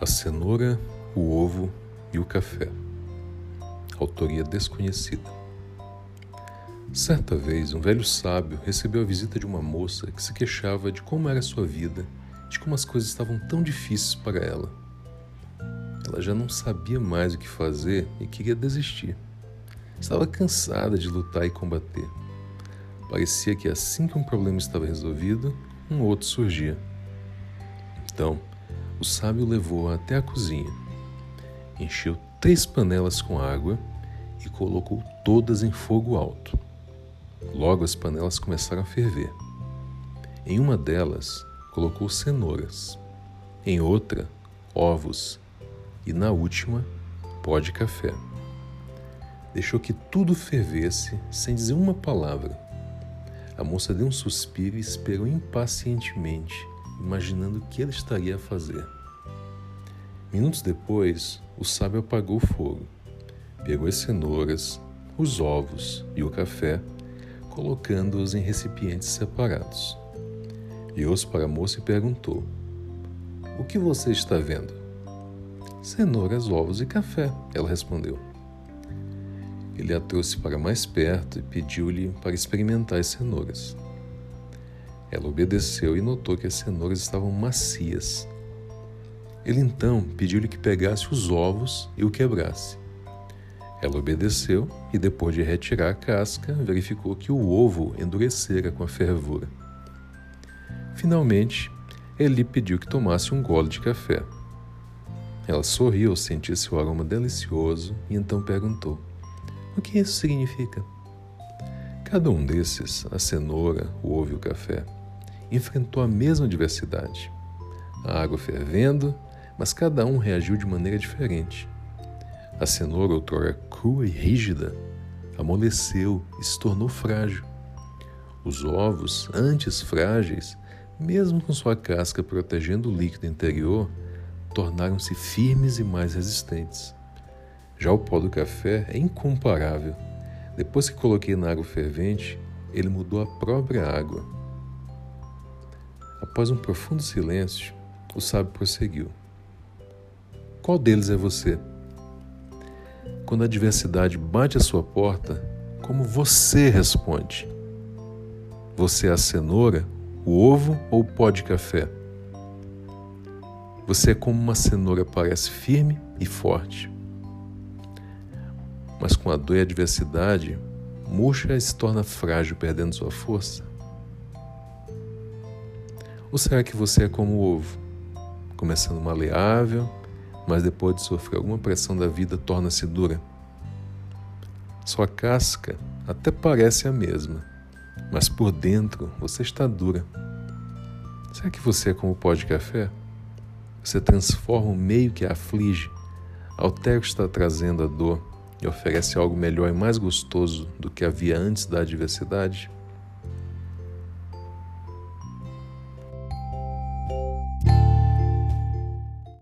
A cenoura, o ovo e o café. Autoria desconhecida. Certa vez, um velho sábio recebeu a visita de uma moça que se queixava de como era sua vida, de como as coisas estavam tão difíceis para ela. Ela já não sabia mais o que fazer e queria desistir. Estava cansada de lutar e combater. Parecia que assim que um problema estava resolvido, um outro surgia. Então, o sábio levou-a até a cozinha, encheu três panelas com água e colocou todas em fogo alto. Logo as panelas começaram a ferver. Em uma delas, colocou cenouras, em outra, ovos e na última, pó de café. Deixou que tudo fervesse sem dizer uma palavra. A moça deu um suspiro e esperou impacientemente imaginando o que ele estaria a fazer. Minutos depois, o sábio apagou o fogo, pegou as cenouras, os ovos e o café, colocando-os em recipientes separados. Virou-se para a moça e perguntou: O que você está vendo? Cenouras, ovos e café, ela respondeu. Ele a trouxe para mais perto e pediu-lhe para experimentar as cenouras. Ela obedeceu e notou que as cenouras estavam macias. Ele então pediu-lhe que pegasse os ovos e o quebrasse. Ela obedeceu e, depois de retirar a casca, verificou que o ovo endurecera com a fervura. Finalmente, ele lhe pediu que tomasse um gole de café. Ela sorriu ao sentir seu aroma delicioso e então perguntou: O que isso significa? Cada um desses, a cenoura, o ovo e o café, enfrentou a mesma adversidade. A água fervendo, mas cada um reagiu de maneira diferente. A cenoura, outrora crua e rígida, amoleceu e se tornou frágil. Os ovos, antes frágeis, mesmo com sua casca protegendo o líquido interior, tornaram-se firmes e mais resistentes. Já o pó do café é incomparável. Depois que coloquei na água fervente, ele mudou a própria água Após um profundo silêncio, o sábio prosseguiu: Qual deles é você? Quando a adversidade bate à sua porta, como você responde? Você é a cenoura, o ovo ou o pó de café? Você é como uma cenoura parece firme e forte. Mas com a dor e a adversidade, murcha e se torna frágil, perdendo sua força. Ou será que você é como o ovo, começando maleável, mas depois de sofrer alguma pressão da vida torna-se dura? Sua casca até parece a mesma, mas por dentro você está dura. Será que você é como o pó de café? Você transforma o meio que a aflige, altera o que está trazendo a dor e oferece algo melhor e mais gostoso do que havia antes da adversidade?